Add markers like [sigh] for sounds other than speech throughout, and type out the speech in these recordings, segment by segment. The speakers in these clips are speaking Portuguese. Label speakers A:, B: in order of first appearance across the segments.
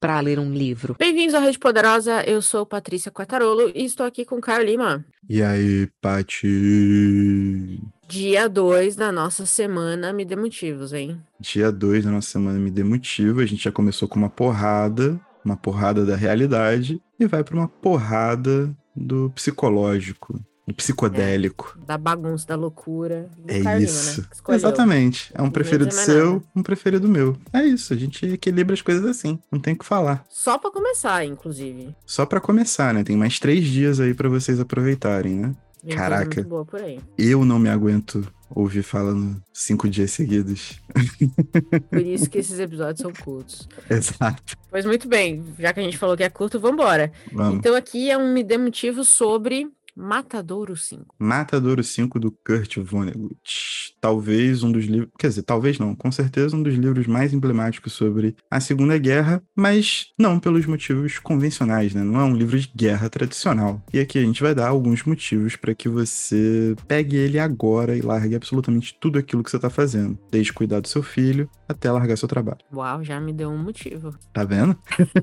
A: para ler um livro.
B: Bem-vindos à Rede Poderosa, eu sou Patrícia Quatarolo e estou aqui com Caio Lima.
C: E aí, Pati?
B: Dia 2 da nossa semana Me Dê Motivos, hein?
C: Dia 2 da nossa semana Me Dê Motivo. A gente já começou com uma porrada, uma porrada da realidade, e vai para uma porrada do psicológico, do psicodélico.
B: Da bagunça, da loucura.
C: É
B: Caio Lima,
C: isso.
B: né?
C: Exatamente. É um preferido seu,
B: nada.
C: um preferido meu. É isso, a gente equilibra as coisas assim. Não tem o que falar.
B: Só pra começar, inclusive.
C: Só pra começar, né? Tem mais três dias aí pra vocês aproveitarem, né? Caraca. Eu não me aguento ouvir falando cinco dias seguidos. [laughs]
B: Por isso que esses episódios são curtos.
C: Exato.
B: Pois muito bem, já que a gente falou que é curto, vambora.
C: Vamos.
B: Então aqui é um Me Dê Motivo sobre Matadouro 5.
C: Matadouro 5 do Kurt Vonnegut. Talvez um dos livros. Quer dizer, talvez não, com certeza um dos livros mais emblemáticos sobre a Segunda Guerra, mas não pelos motivos convencionais, né? Não é um livro de guerra tradicional. E aqui a gente vai dar alguns motivos para que você pegue ele agora e largue absolutamente tudo aquilo que você tá fazendo, desde cuidar do seu filho até largar seu trabalho.
B: Uau, já me deu um motivo.
C: Tá vendo?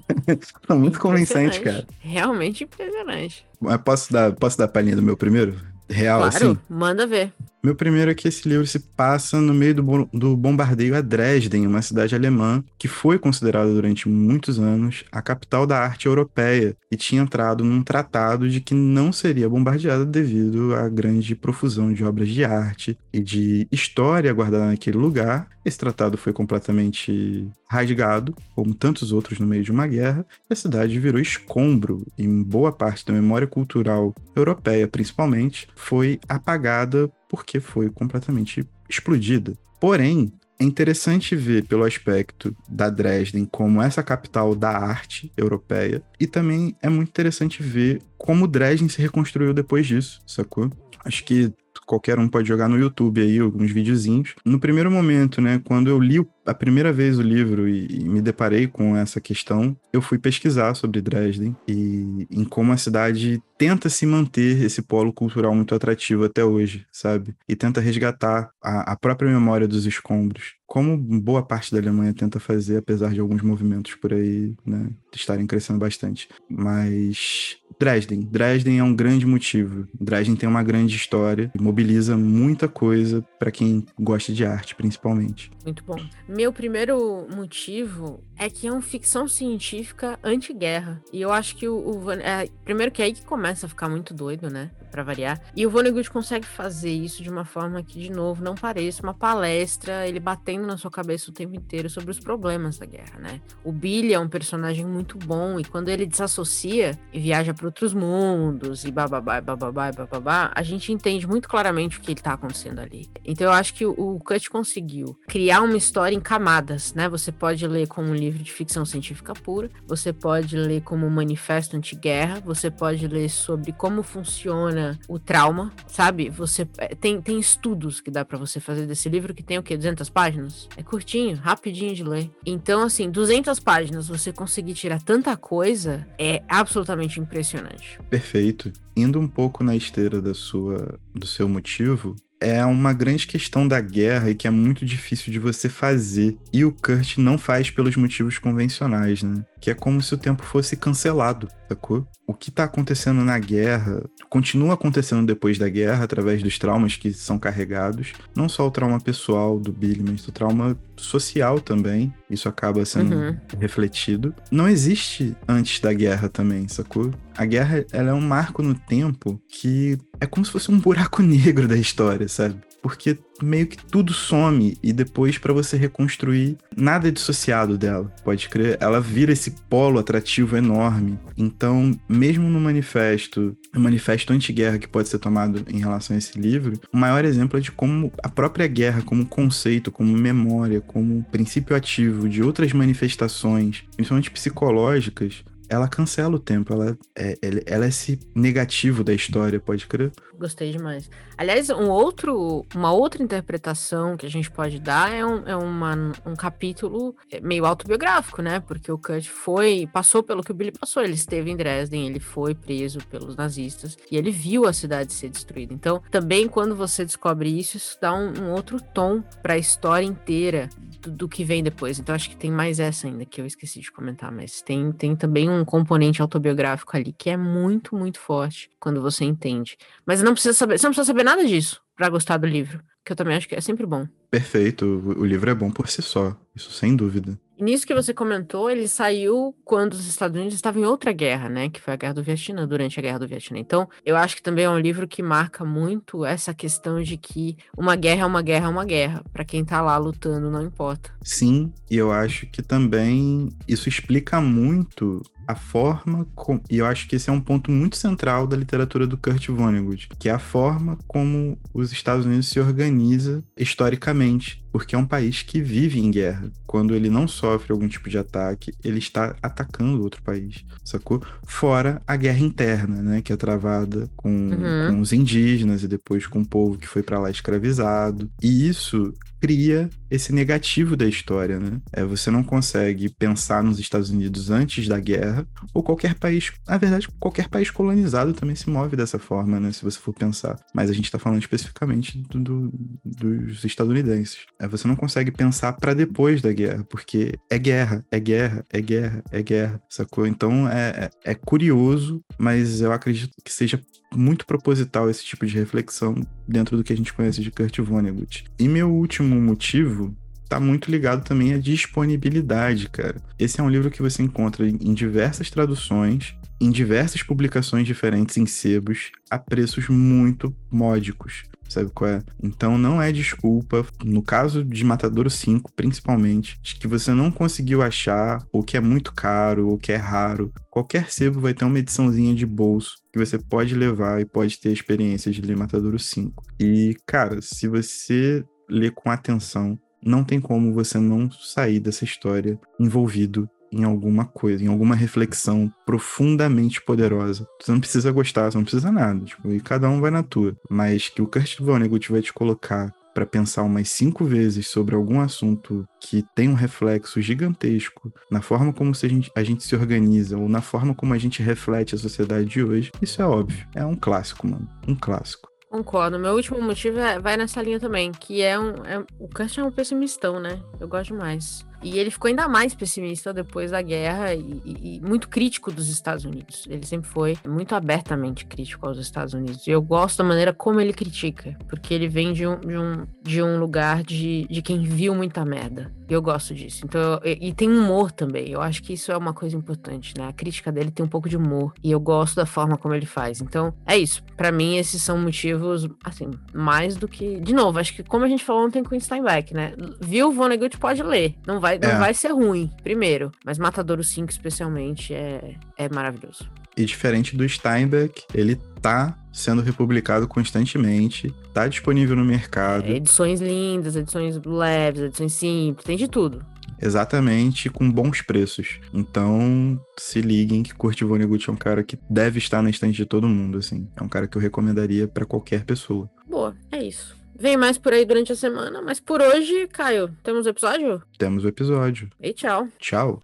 C: [laughs] tá muito convincente, cara.
B: Realmente impressionante.
C: Posso dar, posso dar a palhinha do meu primeiro? Real,
B: claro,
C: assim?
B: manda ver.
C: Meu primeiro é que esse livro se passa no meio do, do bombardeio a Dresden, uma cidade alemã que foi considerada durante muitos anos a capital da arte europeia e tinha entrado num tratado de que não seria bombardeada devido à grande profusão de obras de arte e de história guardada naquele lugar. Esse tratado foi completamente rasgado, como tantos outros no meio de uma guerra, e a cidade virou escombro e boa parte da memória cultural europeia, principalmente, foi apagada porque foi completamente explodida. Porém, é interessante ver pelo aspecto da Dresden como essa capital da arte europeia, e também é muito interessante ver como Dresden se reconstruiu depois disso, sacou? Acho que qualquer um pode jogar no YouTube aí alguns videozinhos. No primeiro momento, né, quando eu li o- a primeira vez o livro e, e me deparei com essa questão, eu fui pesquisar sobre Dresden e em como a cidade tenta se manter esse polo cultural muito atrativo até hoje, sabe? E tenta resgatar a, a própria memória dos escombros. Como boa parte da Alemanha tenta fazer, apesar de alguns movimentos por aí, né, estarem crescendo bastante. Mas Dresden, Dresden é um grande motivo. Dresden tem uma grande história, mobiliza muita coisa para quem gosta de arte, principalmente.
B: Muito bom. Meu primeiro motivo é que é uma ficção científica anti-guerra. E eu acho que o, o é, primeiro que é aí que começa a ficar muito doido, né? Pra variar. E o Vonnegut consegue fazer isso de uma forma que, de novo, não pareça uma palestra, ele batendo na sua cabeça o tempo inteiro sobre os problemas da guerra, né? O Billy é um personagem muito bom e quando ele desassocia e viaja para outros mundos e bababá, bababá, bababá, a gente entende muito claramente o que ele tá acontecendo ali. Então eu acho que o Cut conseguiu criar uma história em camadas, né? Você pode ler como um livro de ficção científica pura, você pode ler como um manifesto anti-guerra, você pode ler sobre como funciona o trauma, sabe? Você é, tem, tem estudos que dá pra você fazer desse livro que tem o quê? 200 páginas? É curtinho, rapidinho de ler. Então, assim, 200 páginas, você conseguir tirar tanta coisa é absolutamente impressionante.
C: Perfeito. Indo um pouco na esteira da sua, do seu motivo, é uma grande questão da guerra e que é muito difícil de você fazer. E o Kurt não faz pelos motivos convencionais, né? Que é como se o tempo fosse cancelado, sacou? O que tá acontecendo na guerra continua acontecendo depois da guerra, através dos traumas que são carregados. Não só o trauma pessoal do Billy, mas o trauma social também. Isso acaba sendo
B: Uhum.
C: refletido. Não existe antes da guerra também, sacou? A guerra, ela é um marco no tempo que é como se fosse um buraco [laughs] negro da história, sabe? Porque meio que tudo some e depois pra você reconstruir, nada é dissociado dela. Pode crer, ela vira esse polo atrativo enorme. Então, mesmo no manifesto, manifesto anti-guerra que pode ser tomado em relação a esse livro, o maior exemplo é de como a própria guerra como conceito, como memória, como princípio ativo de outras manifestações, principalmente psicológicas, ela cancela o tempo, ela é, ela é esse negativo da história, pode crer?
B: Gostei demais. Aliás, um outro, uma outra interpretação que a gente pode dar é, um, é uma, um capítulo meio autobiográfico, né? Porque o Kurt foi, passou pelo que o Billy passou. Ele esteve em Dresden, ele foi preso pelos nazistas e ele viu a cidade ser destruída. Então, também quando você descobre isso, isso dá um, um outro tom para a história inteira do, do, que vem depois. Então, acho que tem mais essa ainda que eu esqueci de comentar, mas tem, tem também um componente autobiográfico ali que é muito, muito forte quando você entende. Mas não precisa saber, você não precisa saber nada disso para gostar do livro, que eu também acho que é sempre bom.
C: Perfeito, o livro é bom por si só, isso sem dúvida.
B: E nisso que você comentou, ele saiu quando os Estados Unidos estavam em outra guerra, né? Que foi a Guerra do Vietnã, durante a Guerra do Vietnã. Então, eu acho que também é um livro que marca muito essa questão de que uma guerra é uma guerra é uma guerra. para quem tá lá lutando, não importa.
C: Sim, e eu acho que também isso explica muito a forma com, e eu acho que esse é um ponto muito central da literatura do Kurt Vonnegut, que é a forma como os Estados Unidos se organiza historicamente, porque é um país que vive em guerra. Quando ele não sofre algum tipo de ataque, ele está atacando outro país, sacou? Fora a guerra interna, né, que é travada com, uhum. com os indígenas e depois com o povo que foi para lá escravizado. E isso cria esse negativo da história, né? É, você não consegue pensar nos Estados Unidos antes da guerra, ou qualquer país, na verdade, qualquer país colonizado também se move dessa forma, né? Se você for pensar. Mas a gente está falando especificamente do, do, dos estadunidenses. Você não consegue pensar para depois da guerra, porque é guerra, é guerra, é guerra, é guerra, sacou? Então é, é, é curioso, mas eu acredito que seja muito proposital esse tipo de reflexão dentro do que a gente conhece de Kurt Vonnegut. E meu último motivo tá muito ligado também à disponibilidade, cara. Esse é um livro que você encontra em diversas traduções, em diversas publicações diferentes em sebos, a preços muito módicos. Sabe qual é? Então não é desculpa, no caso de Matadouro 5, principalmente, de que você não conseguiu achar, ou que é muito caro, ou que é raro. Qualquer sebo vai ter uma ediçãozinha de bolso que você pode levar e pode ter a experiência de ler Matadouro 5. E, cara, se você ler com atenção, não tem como você não sair dessa história envolvido em alguma coisa, em alguma reflexão profundamente poderosa. Você não precisa gostar, você não precisa nada, tipo, e cada um vai na tua. Mas que o Kurt Vonnegut vai te colocar para pensar umas cinco vezes sobre algum assunto que tem um reflexo gigantesco na forma como a gente, a gente se organiza ou na forma como a gente reflete a sociedade de hoje, isso é óbvio. É um clássico, mano. Um clássico.
B: Concordo. Meu último motivo é, vai nessa linha também, que é um. É, o Kurt é um pessimistão, né? Eu gosto demais. E ele ficou ainda mais pessimista depois da guerra e, e, e, muito crítico dos Estados Unidos. Ele sempre foi muito abertamente crítico aos Estados Unidos. E eu gosto da maneira como ele critica, porque ele vem de um, de um, de um lugar de, de quem viu muita merda. Eu gosto disso. Então, e, e tem humor também. Eu acho que isso é uma coisa importante, né? A crítica dele tem um pouco de humor. E eu gosto da forma como ele faz. Então, é isso. Para mim, esses são motivos, assim, mais do que. De novo, acho que como a gente falou ontem com o Steinbeck, né? Viu o Vonnegut pode ler. Não vai vai, não é. vai ser ruim, primeiro. Mas Matadouro 5, especialmente, é, é maravilhoso.
C: E diferente do Steinbeck, ele tá sendo republicado constantemente, tá disponível no mercado. É,
B: edições lindas, edições leves, edições simples, tem de tudo.
C: Exatamente, com bons preços. Então, se liguem que Kurt Vonnegut é um cara que deve estar na estante de todo mundo, assim. É um cara que eu recomendaria para qualquer pessoa.
B: Boa, é isso. Vem mais por aí durante a semana, mas por hoje, Caio, temos o episódio?
C: Temos o episódio.
B: E tchau.
C: Tchau.